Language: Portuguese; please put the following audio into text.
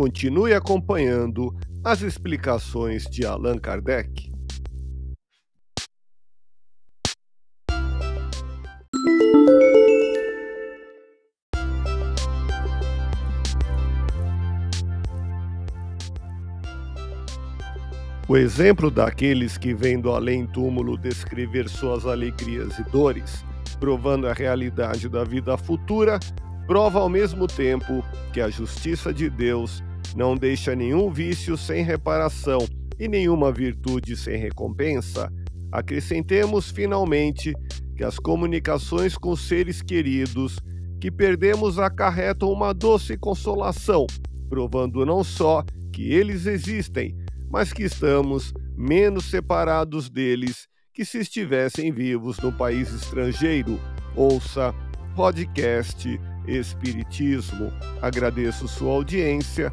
Continue acompanhando as explicações de Allan Kardec. O exemplo daqueles que vêm do além-túmulo descrever suas alegrias e dores, provando a realidade da vida futura, prova ao mesmo tempo que a justiça de Deus não deixa nenhum vício sem reparação e nenhuma virtude sem recompensa. Acrescentemos finalmente que as comunicações com seres queridos que perdemos acarretam uma doce consolação, provando não só que eles existem, mas que estamos menos separados deles que se estivessem vivos no país estrangeiro. Ouça podcast Espiritismo. Agradeço sua audiência